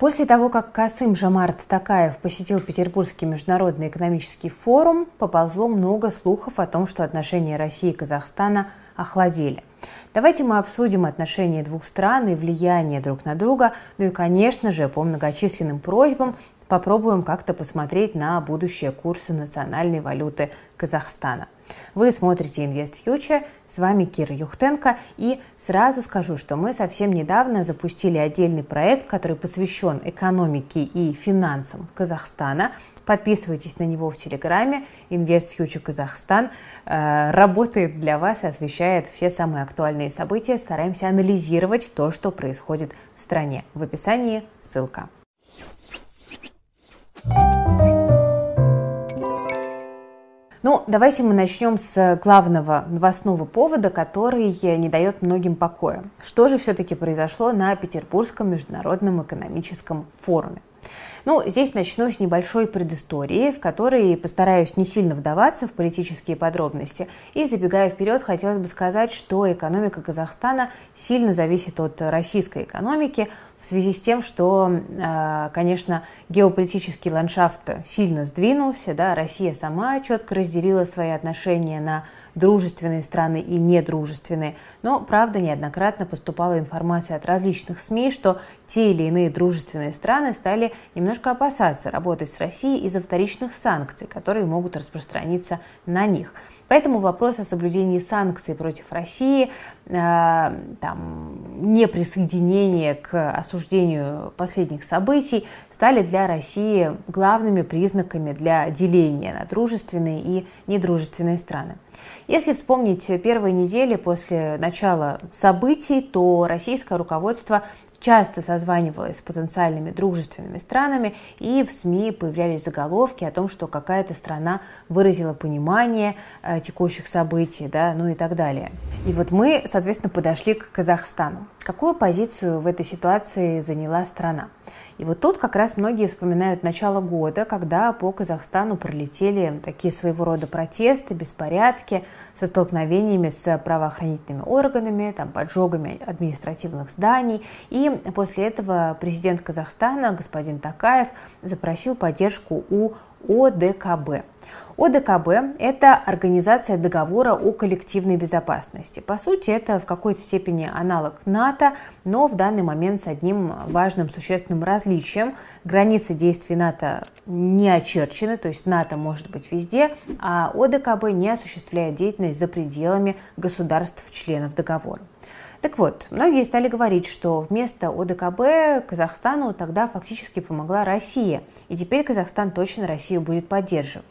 После того, как Касым Жамарт Такаев посетил Петербургский международный экономический форум, поползло много слухов о том, что отношения России и Казахстана охладели. Давайте мы обсудим отношения двух стран и влияние друг на друга, ну и, конечно же, по многочисленным просьбам попробуем как-то посмотреть на будущее курса национальной валюты Казахстана. Вы смотрите Invest Future, с вами Кира Юхтенко, и сразу скажу, что мы совсем недавно запустили отдельный проект, который посвящен экономике и финансам Казахстана. Подписывайтесь на него в Телеграме. Invest Future Казахстан э, работает для вас и освещает все самые актуальные события. Стараемся анализировать то, что происходит в стране. В описании ссылка. Ну, давайте мы начнем с главного новостного повода, который не дает многим покоя. Что же все-таки произошло на Петербургском международном экономическом форуме? Ну, здесь начну с небольшой предыстории, в которой постараюсь не сильно вдаваться в политические подробности. И забегая вперед, хотелось бы сказать, что экономика Казахстана сильно зависит от российской экономики, в связи с тем, что, а, конечно, геополитический ландшафт сильно сдвинулся, да, Россия сама четко разделила свои отношения на дружественные страны и недружественные. Но, правда, неоднократно поступала информация от различных СМИ, что те или иные дружественные страны стали немножко опасаться работать с Россией из-за вторичных санкций, которые могут распространиться на них. Поэтому вопрос о соблюдении санкций против России, э, там, неприсоединение к осуждению последних событий стали для России главными признаками для деления на дружественные и недружественные страны. Если вспомнить первые недели после начала событий, то российское руководство часто созванивалась с потенциальными дружественными странами, и в СМИ появлялись заголовки о том, что какая-то страна выразила понимание э, текущих событий, да, ну и так далее. И вот мы, соответственно, подошли к Казахстану. Какую позицию в этой ситуации заняла страна? И вот тут как раз многие вспоминают начало года, когда по Казахстану пролетели такие своего рода протесты, беспорядки со столкновениями с правоохранительными органами, там, поджогами административных зданий. И после этого президент Казахстана, господин Такаев, запросил поддержку у ОДКБ. ОДКБ – это Организация договора о коллективной безопасности. По сути, это в какой-то степени аналог НАТО, но в данный момент с одним важным существенным различием. Границы действий НАТО не очерчены, то есть НАТО может быть везде, а ОДКБ не осуществляет деятельность за пределами государств-членов договора. Так вот, многие стали говорить, что вместо ОДКБ Казахстану тогда фактически помогла Россия, и теперь Казахстан точно Россию будет поддерживать.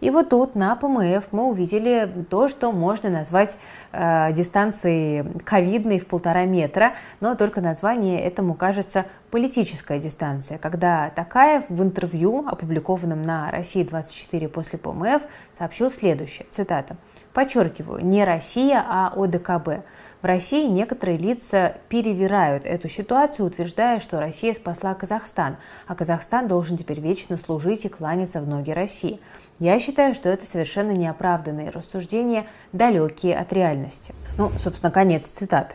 И вот тут на ПМФ мы увидели то, что можно назвать э, дистанцией ковидной в полтора метра, но только название этому кажется политическая дистанция, когда Такаев в интервью, опубликованном на России-24 после ПМФ, сообщил следующее, цитата, «Подчеркиваю, не Россия, а ОДКБ. В России некоторые лица перевирают эту ситуацию, утверждая, что Россия спасла Казахстан, а Казахстан должен теперь вечно служить и кланяться в ноги России. Я считаю, что это совершенно неоправданные рассуждения, далекие от реальности. Ну, собственно, конец цитаты.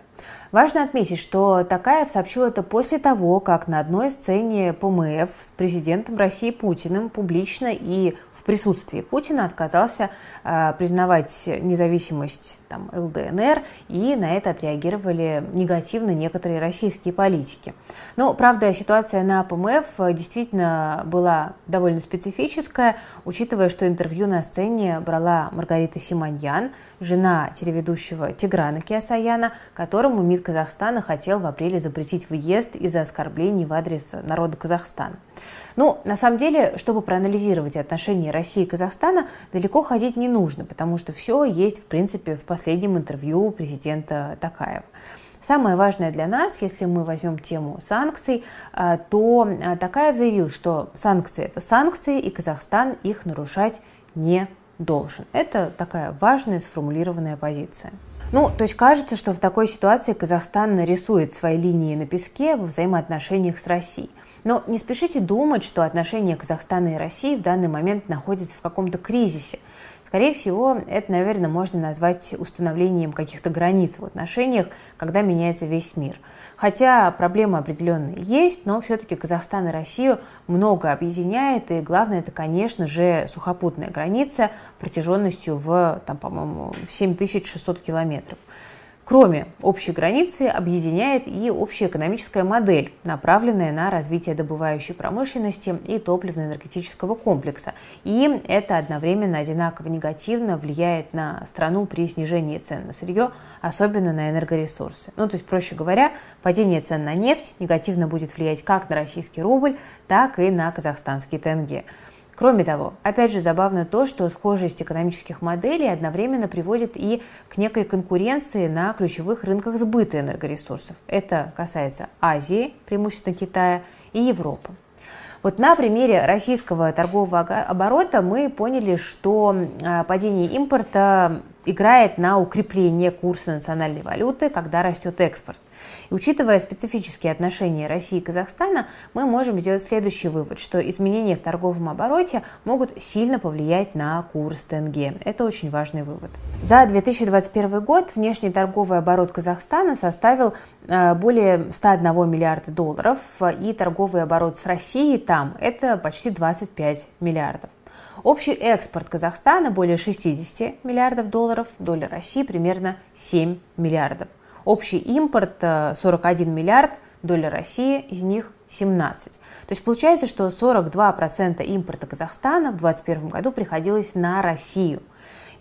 Важно отметить, что Такаев сообщил это после того, как на одной сцене ПМФ с президентом России Путиным публично и в присутствии Путина отказался э, признавать независимость там, ЛДНР, и на это отреагировали негативно некоторые российские политики. Но, правда, ситуация на ПМФ действительно была довольно специфическая, учитывая, что интервью на сцене брала Маргарита Симоньян, жена телеведущего Тиграна Киасаяна, которому МИД Казахстана хотел в апреле запретить выезд из-за оскорблений в адрес народа Казахстана. Ну, на самом деле, чтобы проанализировать отношения России и Казахстана, далеко ходить не нужно, потому что все есть, в принципе, в последнем интервью президента Такаева. Самое важное для нас, если мы возьмем тему санкций, а, то а, Такаев заявил, что санкции – это санкции, и Казахстан их нарушать не должен. Это такая важная сформулированная позиция. Ну, то есть кажется, что в такой ситуации Казахстан нарисует свои линии на песке во взаимоотношениях с Россией. Но не спешите думать, что отношения Казахстана и России в данный момент находятся в каком-то кризисе. Скорее всего, это, наверное, можно назвать установлением каких-то границ в отношениях, когда меняется весь мир. Хотя проблемы определенные есть, но все-таки Казахстан и Россию много объединяет, и главное это, конечно же, сухопутная граница протяженностью в, там, по-моему, 7600 километров. Кроме общей границы, объединяет и общая экономическая модель, направленная на развитие добывающей промышленности и топливно-энергетического комплекса. И это одновременно одинаково негативно влияет на страну при снижении цен на сырье, особенно на энергоресурсы. Ну, то есть, проще говоря, падение цен на нефть негативно будет влиять как на российский рубль, так и на казахстанский тенге. Кроме того, опять же забавно то, что схожесть экономических моделей одновременно приводит и к некой конкуренции на ключевых рынках сбыта энергоресурсов. Это касается Азии, преимущественно Китая, и Европы. Вот на примере российского торгового оборота мы поняли, что а, падение импорта играет на укрепление курса национальной валюты, когда растет экспорт. И учитывая специфические отношения России и Казахстана, мы можем сделать следующий вывод, что изменения в торговом обороте могут сильно повлиять на курс тенге. Это очень важный вывод. За 2021 год внешний торговый оборот Казахстана составил э, более 101 миллиарда долларов, и торговый оборот с Россией там – это почти 25 миллиардов. Общий экспорт Казахстана более 60 миллиардов долларов, доля России примерно 7 миллиардов. Общий импорт 41 э, миллиард, доля России из них 17. То есть получается, что 42% импорта Казахстана в 2021 году приходилось на Россию.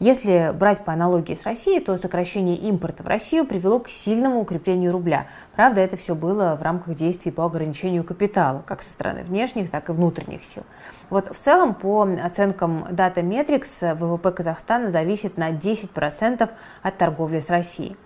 Если брать по аналогии с Россией, то сокращение импорта в Россию привело к сильному укреплению рубля. Правда, это все было в рамках действий по ограничению капитала, как со стороны внешних, так и внутренних сил. Вот в целом, по оценкам Data Metrics, ВВП Казахстана зависит на 10% от торговли с Россией.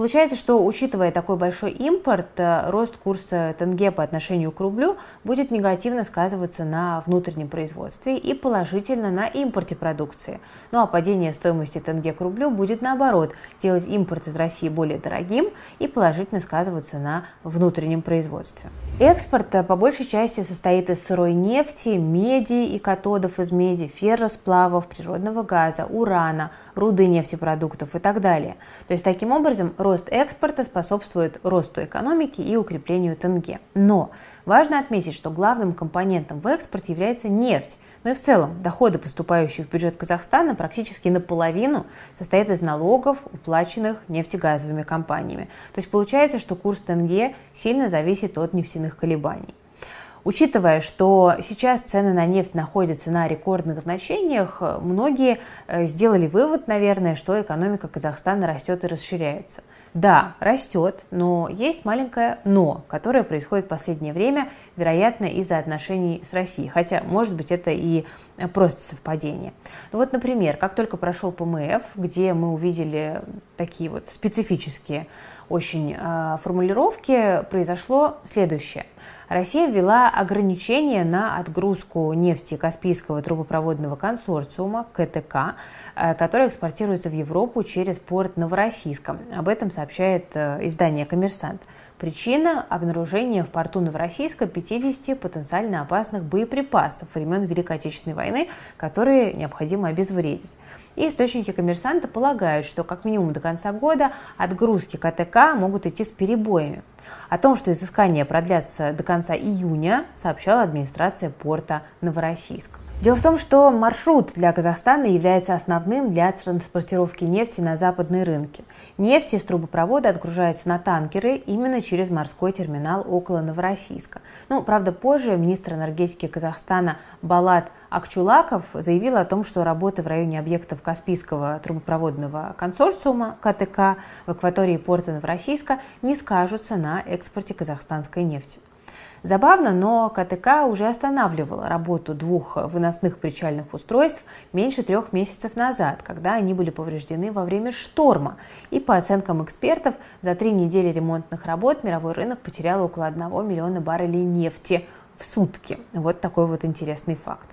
Получается, что учитывая такой большой импорт, э, рост курса тенге по отношению к рублю будет негативно сказываться на внутреннем производстве и положительно на импорте продукции. Ну а падение стоимости тенге к рублю будет наоборот делать импорт из России более дорогим и положительно сказываться на внутреннем производстве. Экспорт э, по большей части состоит из сырой нефти, меди и катодов из меди, ферросплавов, природного газа, урана, руды нефтепродуктов и так далее. То есть таким образом рост экспорта способствует росту экономики и укреплению тенге. Но важно отметить, что главным компонентом в экспорте является нефть. Ну и в целом доходы, поступающие в бюджет Казахстана, практически наполовину состоят из налогов, уплаченных нефтегазовыми компаниями. То есть получается, что курс тенге сильно зависит от нефтяных колебаний. Учитывая, что сейчас цены на нефть находятся на рекордных значениях, многие э, сделали вывод, наверное, что экономика Казахстана растет и расширяется. Да, растет, но есть маленькое «но», которое происходит в последнее время, вероятно, из-за отношений с Россией. Хотя, может быть, это и просто совпадение. Ну вот, например, как только прошел ПМФ, где мы увидели такие вот специфические очень э, формулировки, произошло следующее – Россия ввела ограничения на отгрузку нефти Каспийского трубопроводного консорциума КТК, э, который экспортируется в Европу через порт Новороссийска. Об этом сообщает э, издание «Коммерсант». Причина – обнаружение в порту Новороссийска 50 потенциально опасных боеприпасов времен Великой Отечественной войны, которые необходимо обезвредить. И источники коммерсанта полагают, что как минимум до конца года отгрузки КТК могут идти с перебоями. О том, что изыскания продлятся до конца июня, сообщала администрация порта Новороссийск. Дело в том, что маршрут для Казахстана является основным для транспортировки нефти на западные рынки. Нефть из трубопровода отгружается на танкеры именно через морской терминал около Новороссийска. Ну, правда, позже министр энергетики Казахстана Балат Акчулаков заявил о том, что работы в районе объектов Каспийского трубопроводного консорциума КТК в акватории порта Новороссийска не скажутся на экспорте казахстанской нефти. Забавно, но КТК уже останавливала работу двух выносных причальных устройств меньше трех месяцев назад, когда они были повреждены во время шторма. И по оценкам экспертов, за три недели ремонтных работ мировой рынок потерял около 1 миллиона баррелей нефти в сутки. Вот такой вот интересный факт.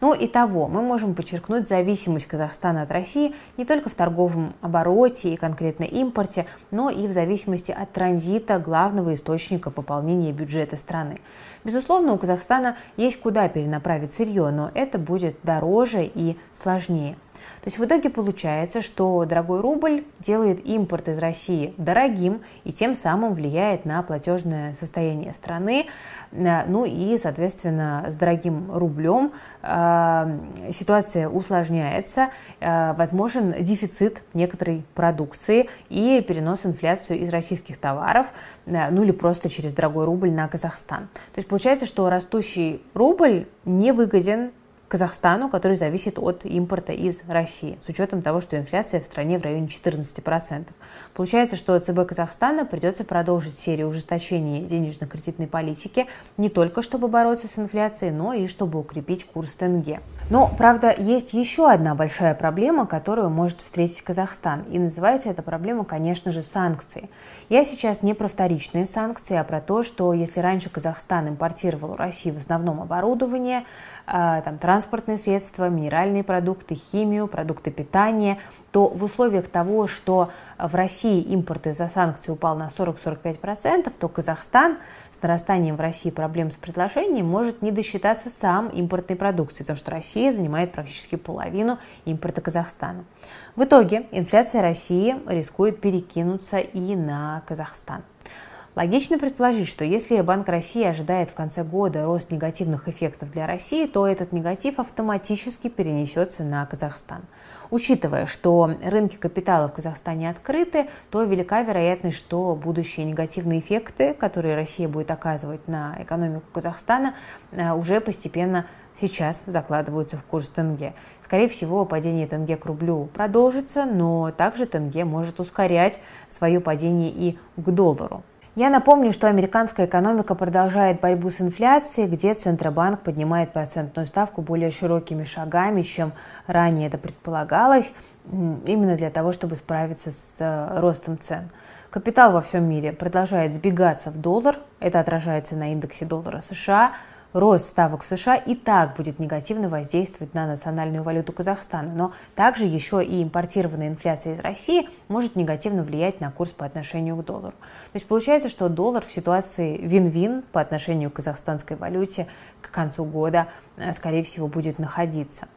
Ну и того, мы можем подчеркнуть зависимость Казахстана от России не только в торговом обороте и конкретно импорте, но и в зависимости от транзита главного источника пополнения бюджета страны. Безусловно, у Казахстана есть куда перенаправить сырье, но это будет дороже и сложнее. То есть в итоге получается, что дорогой рубль делает импорт из России дорогим и тем самым влияет на платежное состояние страны. Э, ну и, соответственно, с дорогим рублем э, ситуация усложняется, э, возможен дефицит некоторой продукции и перенос инфляции из российских товаров, ну или просто через дорогой рубль на Казахстан. То есть получается, что растущий рубль не выгоден Казахстану, который зависит от импорта из России, с учетом того, что инфляция в стране в районе 14%. Получается, что ЦБ Казахстана придется продолжить серию ужесточений денежно-кредитной политики не только чтобы бороться с инфляцией, но и чтобы укрепить курс тенге. Но, правда, есть еще одна большая проблема, которую может встретить Казахстан. И называется эта проблема, конечно же, санкции. Я сейчас не про вторичные санкции, а про то, что если раньше Казахстан импортировал у России в основном оборудование, а, там, транспортные средства, минеральные продукты, химию, продукты питания, то в условиях того, что в России импорт из-за санкций упал на 40-45%, то Казахстан с нарастанием в России проблем с предложением может не досчитаться сам импортной продукции, потому что Россия занимает практически половину импорта Казахстана. В итоге инфляция России рискует перекинуться и на Казахстан. Логично предположить, что если Банк России ожидает в конце года рост негативных эффектов для России, то этот негатив автоматически перенесется на Казахстан. Учитывая, что рынки капитала в Казахстане открыты, то велика вероятность, что будущие негативные эффекты, которые Россия будет оказывать на экономику Казахстана, э, уже постепенно сейчас закладываются в курс тенге. Скорее всего, падение тенге к рублю продолжится, но также тенге может ускорять свое падение и к доллару. Я напомню, что американская экономика продолжает борьбу с инфляцией, где Центробанк поднимает процентную ставку более широкими шагами, чем ранее это предполагалось, именно для того, чтобы справиться с э, ростом цен. Капитал во всем мире продолжает сбегаться в доллар, это отражается на индексе доллара США – рост ставок в США и так будет негативно воздействовать на национальную валюту Казахстана, но также еще и импортированная инфляция из России может негативно влиять на курс по отношению к доллару. То есть получается, что доллар в ситуации вин-вин по отношению к казахстанской валюте к концу года, э, скорее всего, будет находиться.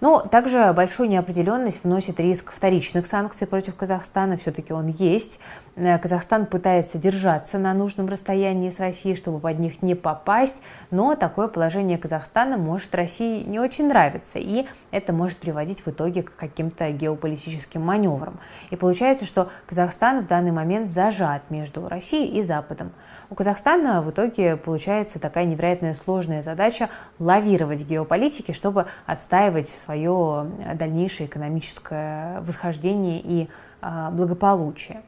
Но также большую неопределенность вносит риск вторичных санкций против Казахстана. Все-таки он есть. Э, Казахстан пытается держаться на нужном расстоянии с Россией, чтобы под них не попасть. Но такое положение Казахстана может России не очень нравиться. И это может приводить в итоге к каким-то геополитическим маневрам. И получается, что Казахстан в данный момент зажат между Россией и Западом. У Казахстана в итоге получается такая невероятная сложная задача лавировать геополитики, чтобы отстаивать свое дальнейшее экономическое восхождение и а, благополучие.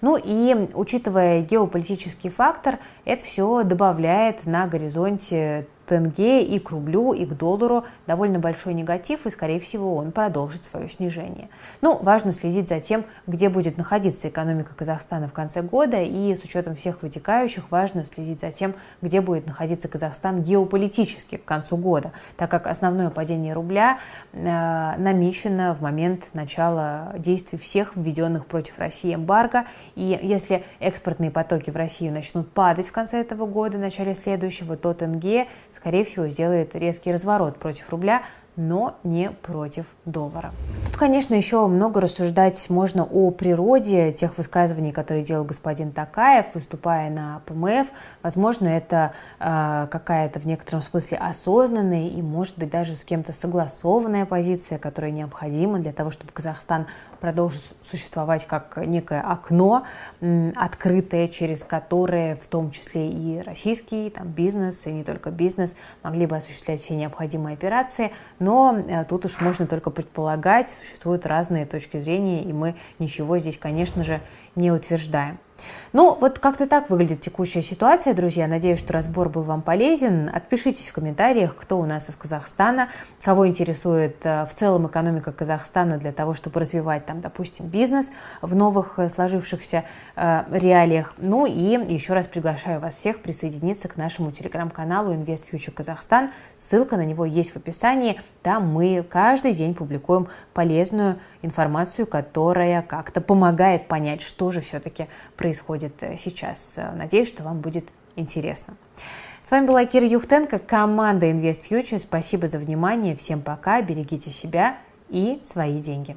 Ну и учитывая геополитический фактор, это все добавляет на горизонте тенге и к рублю, и к доллару довольно большой негатив, и, скорее всего, он продолжит свое снижение. Ну, важно следить за тем, где будет находиться экономика Казахстана в конце года, и с учетом всех вытекающих важно следить за тем, где будет находиться Казахстан геополитически к концу года, так как основное падение рубля э, намечено в момент начала действий всех введенных против России эмбарго, и если экспортные потоки в Россию начнут падать в конце этого года, в начале следующего, то тенге скорее всего, сделает резкий разворот против рубля, но не против доллара. Тут, конечно, еще много рассуждать можно о природе тех высказываний, которые делал господин Такаев, выступая на ПМФ. Возможно, это э, какая-то в некотором смысле осознанная и, может быть, даже с кем-то согласованная позиция, которая необходима для того, чтобы Казахстан продолжил существовать как некое окно, открытое, через которое в том числе и российский там, бизнес, и не только бизнес могли бы осуществлять все необходимые операции но э, тут уж можно только предполагать, существуют разные точки зрения, и мы ничего здесь, конечно же, не утверждаем. Ну, вот как-то так выглядит текущая ситуация, друзья. Надеюсь, что разбор был вам полезен. Отпишитесь в комментариях, кто у нас из Казахстана, кого интересует э, в целом экономика Казахстана для того, чтобы развивать там, допустим, бизнес в новых э, сложившихся э, реалиях. Ну и еще раз приглашаю вас всех присоединиться к нашему телеграм-каналу Invest Future Казахстан. Ссылка на него есть в описании. Там мы каждый день публикуем полезную информацию, которая как-то помогает понять, что же все-таки происходит э, сейчас. Надеюсь, что вам будет интересно. С вами была Кира Юхтенко, команда Invest Future. Спасибо за внимание. Всем пока, берегите себя и свои деньги.